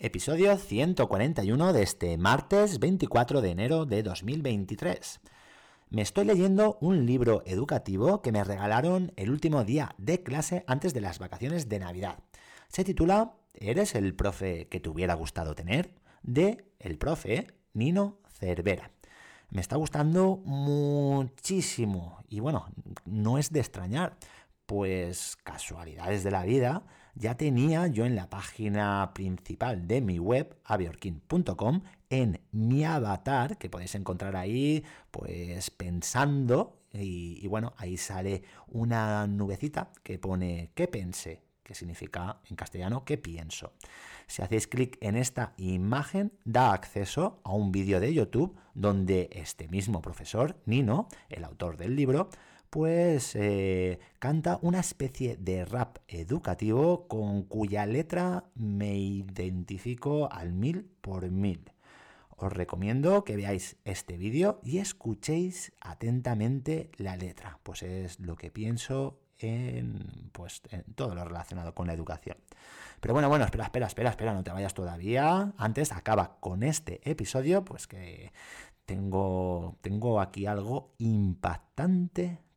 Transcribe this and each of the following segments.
episodio 141 de este martes 24 de enero de 2023. Me estoy leyendo un libro educativo que me regalaron el último día de clase antes de las vacaciones de Navidad. Se titula ¿Eres el profe que te hubiera gustado tener? de el profe Nino Cervera. Me está gustando muchísimo y bueno, no es de extrañar, pues casualidades de la vida, ya tenía yo en la página principal de mi web, aviorkin.com, en mi avatar, que podéis encontrar ahí, pues pensando, y, bueno, ahí sale una nubecita que pone ¿qué pensé? que significa en castellano ¿qué pienso? Si hacéis clic en esta imagen, da acceso a un vídeo de YouTube donde este mismo profesor, Nino, el autor del libro, pues eh, canta una especie de rap educativo con cuya letra me identifico al mil por mil. Os recomiendo que veáis este vídeo y escuchéis atentamente la letra, pues es lo que pienso en, pues, en todo lo relacionado con la educación. Pero bueno, bueno, espera, espera, espera, espera, no te vayas todavía. Antes acaba con este episodio, pues que tengo, tengo aquí algo impactante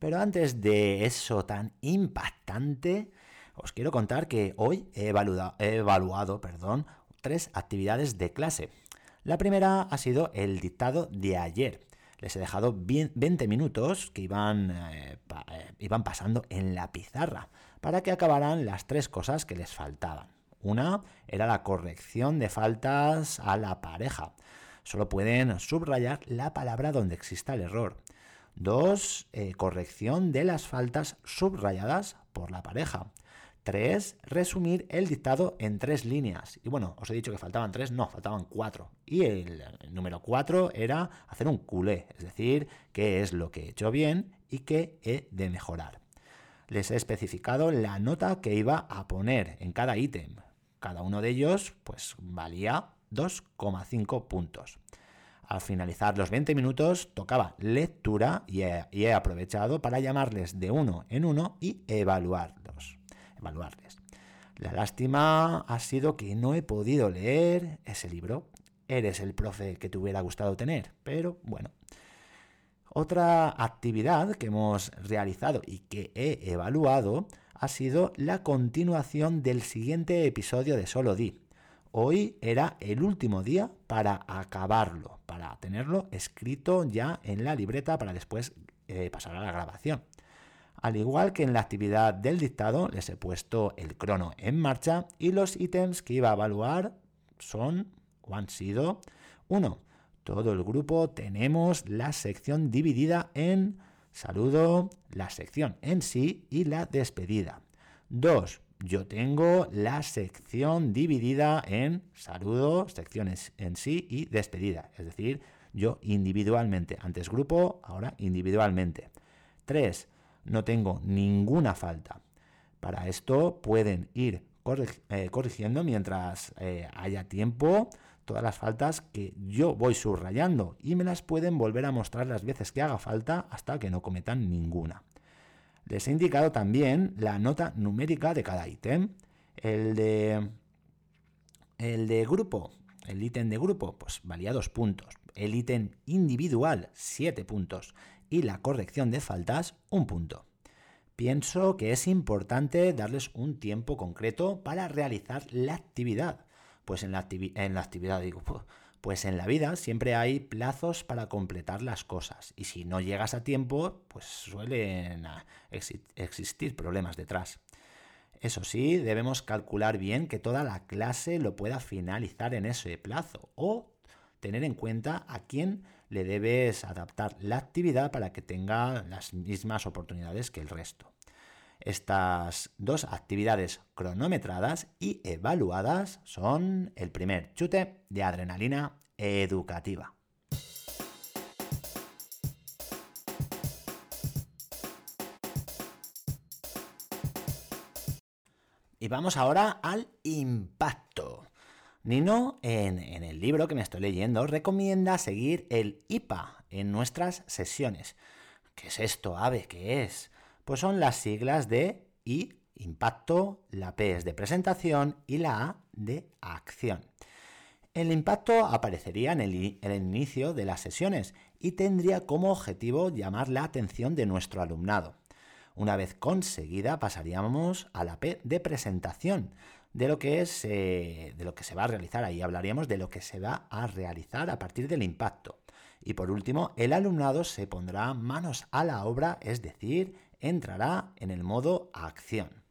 Pero antes de eso tan impactante, os quiero contar que hoy he evaluado, evaluado perdón, tres actividades de clase. La primera ha sido el dictado de ayer. Les he dejado 20 minutos que iban, eh, eh, iban pasando en la pizarra para que acabaran las tres cosas que les faltaban. Una era la corrección de faltas a la pareja. Solo pueden subrayar la palabra donde exista el error. Dos, eh, corrección de las faltas subrayadas por la pareja. Tres, resumir el dictado en tres líneas. Y bueno, os he dicho que faltaban tres, no, faltaban cuatro. Y el, número cuatro era hacer un culé, es decir, qué es lo que he hecho bien y qué he de mejorar. Les he especificado la nota que iba a poner en cada ítem. Cada uno de ellos, pues, valía 2,5 puntos. Al finalizar los 20 minutos tocaba lectura y he, aprovechado para llamarles de uno en uno y evaluarlos, evaluarles. La lástima ha sido que no he podido leer ese libro. Eres el profe que te hubiera gustado tener, pero bueno. Otra actividad que hemos realizado y que he evaluado ha sido la continuación del siguiente episodio de Solo Di. Hoy era el último día para acabarlo, para tenerlo escrito ya en la libreta para después eh, pasar a la grabación. Al igual que en la actividad del dictado, les he puesto el crono en marcha y los ítems que iba a evaluar son o han sido 1. Todo el grupo tenemos la sección dividida en saludo, la sección en sí y la despedida. 2 yo tengo la sección dividida en saludo, secciones en sí y despedida. Es decir, yo individualmente, antes grupo, ahora individualmente. 3. No tengo ninguna falta. Para esto pueden ir eh, corrigiendo mientras eh, haya tiempo todas las faltas que yo voy subrayando y me las pueden volver a mostrar las veces que haga falta hasta que no cometan ninguna. Les he indicado también la nota numérica de cada ítem. El de, el de grupo, el ítem de grupo, pues valía dos puntos. El ítem individual, siete puntos. Y la corrección de faltas, un punto. Pienso que es importante darles un tiempo concreto para realizar la actividad. Pues en la, en la actividad, digo, pues en la vida siempre hay plazos para completar las cosas y si no llegas a tiempo, pues suelen ah, existir problemas detrás. Eso sí, debemos calcular bien que toda la clase lo pueda finalizar en ese plazo o tener en cuenta a quién le debes adaptar la actividad para que tenga las mismas oportunidades que el resto. Estas dos actividades cronometradas y evaluadas son el primer chute de adrenalina educativa. Y vamos ahora al impacto. Nino, en, el libro que me estoy leyendo, recomienda seguir el IPA en nuestras sesiones. ¿Qué es esto, Ave? ¿Qué es? Pues son las siglas de I, impacto, la P es de presentación y la A de acción. El impacto aparecería en el, inicio de las sesiones y tendría como objetivo llamar la atención de nuestro alumnado. Una vez conseguida pasaríamos a la P de presentación, de lo que es de lo que se va a realizar. Ahí hablaríamos de lo que se va a realizar a partir del impacto. Y por último, el alumnado se pondrá manos a la obra, es decir, entrará en el modo acción.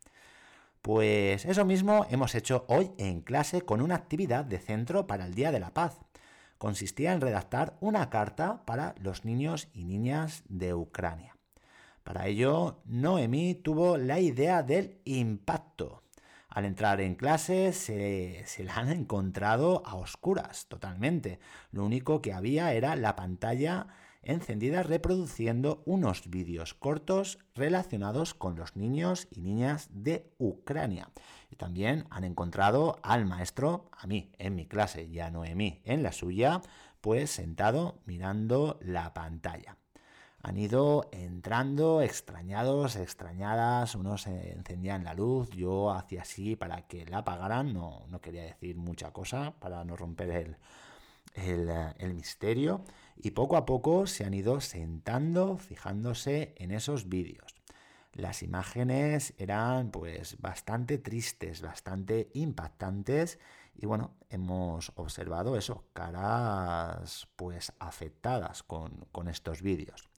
Pues eso mismo hemos hecho hoy en clase con una actividad de centro para el Día de la Paz. Consistía en redactar una carta para los niños y niñas de Ucrania. Para ello, Noemí tuvo la idea del impacto. Al entrar en clase se, la han encontrado a oscuras totalmente. Lo único que había era la pantalla encendida reproduciendo unos vídeos cortos relacionados con los niños y niñas de Ucrania. Y también han encontrado al maestro, a mí en mi clase y a Noemí en la suya, pues sentado mirando la pantalla han ido entrando extrañados, extrañadas, unos encendían la luz, yo hacía así para que la apagaran, no, no quería decir mucha cosa para no romper el, el, el, misterio, y poco a poco se han ido sentando, fijándose en esos vídeos. Las imágenes eran pues bastante tristes, bastante impactantes y bueno, hemos observado eso, caras pues afectadas con, con estos vídeos.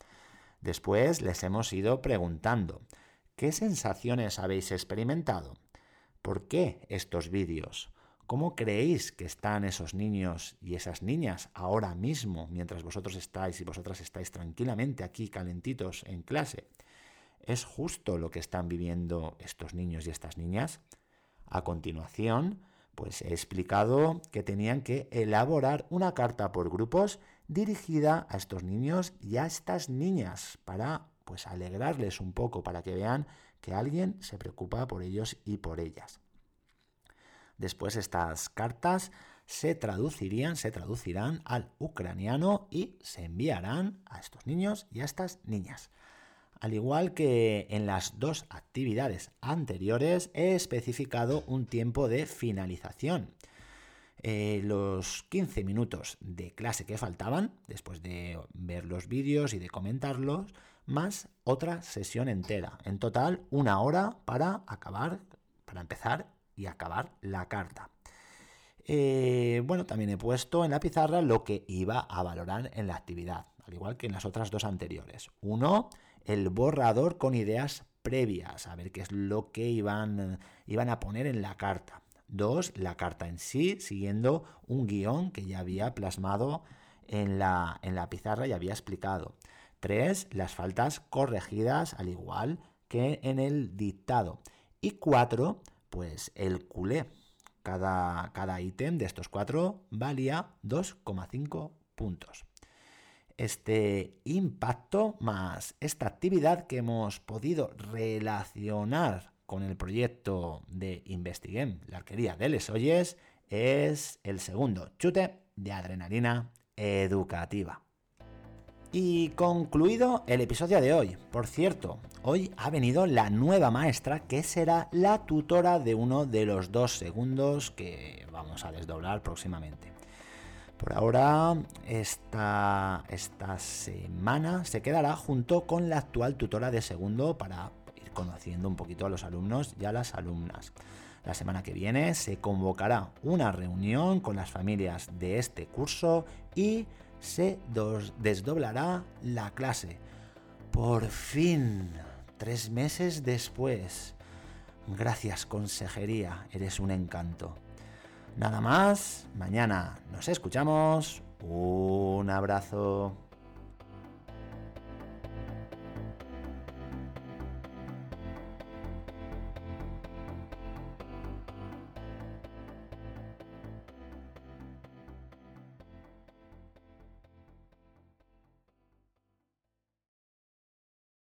Después les hemos ido preguntando, ¿qué sensaciones habéis experimentado? ¿Por qué estos vídeos? ¿Cómo creéis que están esos niños y esas niñas ahora mismo, mientras vosotros estáis y vosotras estáis tranquilamente aquí calentitos en clase? ¿Es justo lo que están viviendo estos niños y estas niñas? A continuación, pues he explicado que tenían que elaborar una carta por grupos dirigida a estos niños y a estas niñas para pues alegrarles un poco, para que vean que alguien se preocupa por ellos y por ellas. Después estas cartas se traducirían, se traducirán al ucraniano y se enviarán a estos niños y a estas niñas. Al igual que en las dos actividades anteriores, he especificado un tiempo de finalización. Eh, los 15 minutos de clase que faltaban, después de ver los vídeos y de comentarlos, más otra sesión entera. En total, una hora para acabar, para empezar y acabar la carta. Eh, bueno, también he puesto en la pizarra lo que iba a valorar en la actividad, al igual que en las otras dos anteriores. Uno, el borrador con ideas previas, a ver qué es lo que iban, iban a poner en la carta. Dos, la carta en sí, siguiendo un guion que ya había plasmado en la, en la pizarra y había explicado. Tres, las faltas corregidas al igual que en el dictado. Y cuatro, pues el culé. Cada, cada ítem de estos cuatro valía 2,5 puntos. Este impacto más esta actividad que hemos podido relacionar con el proyecto de Investiguem, la arquería de Les Oyes, es el segundo chute de adrenalina educativa. Y concluido el episodio de hoy. Por cierto, hoy ha venido la nueva maestra que será la tutora de uno de los dos segundos que vamos a desdoblar próximamente. Por ahora, esta, esta semana se quedará junto con la actual tutora de segundo para conociendo un poquito a los alumnos y a las alumnas. La semana que viene se convocará una reunión con las familias de este curso y se desdoblará la clase. Por fin, tres meses después. Gracias, consejería, eres un encanto. Nada más, mañana nos escuchamos. Un abrazo.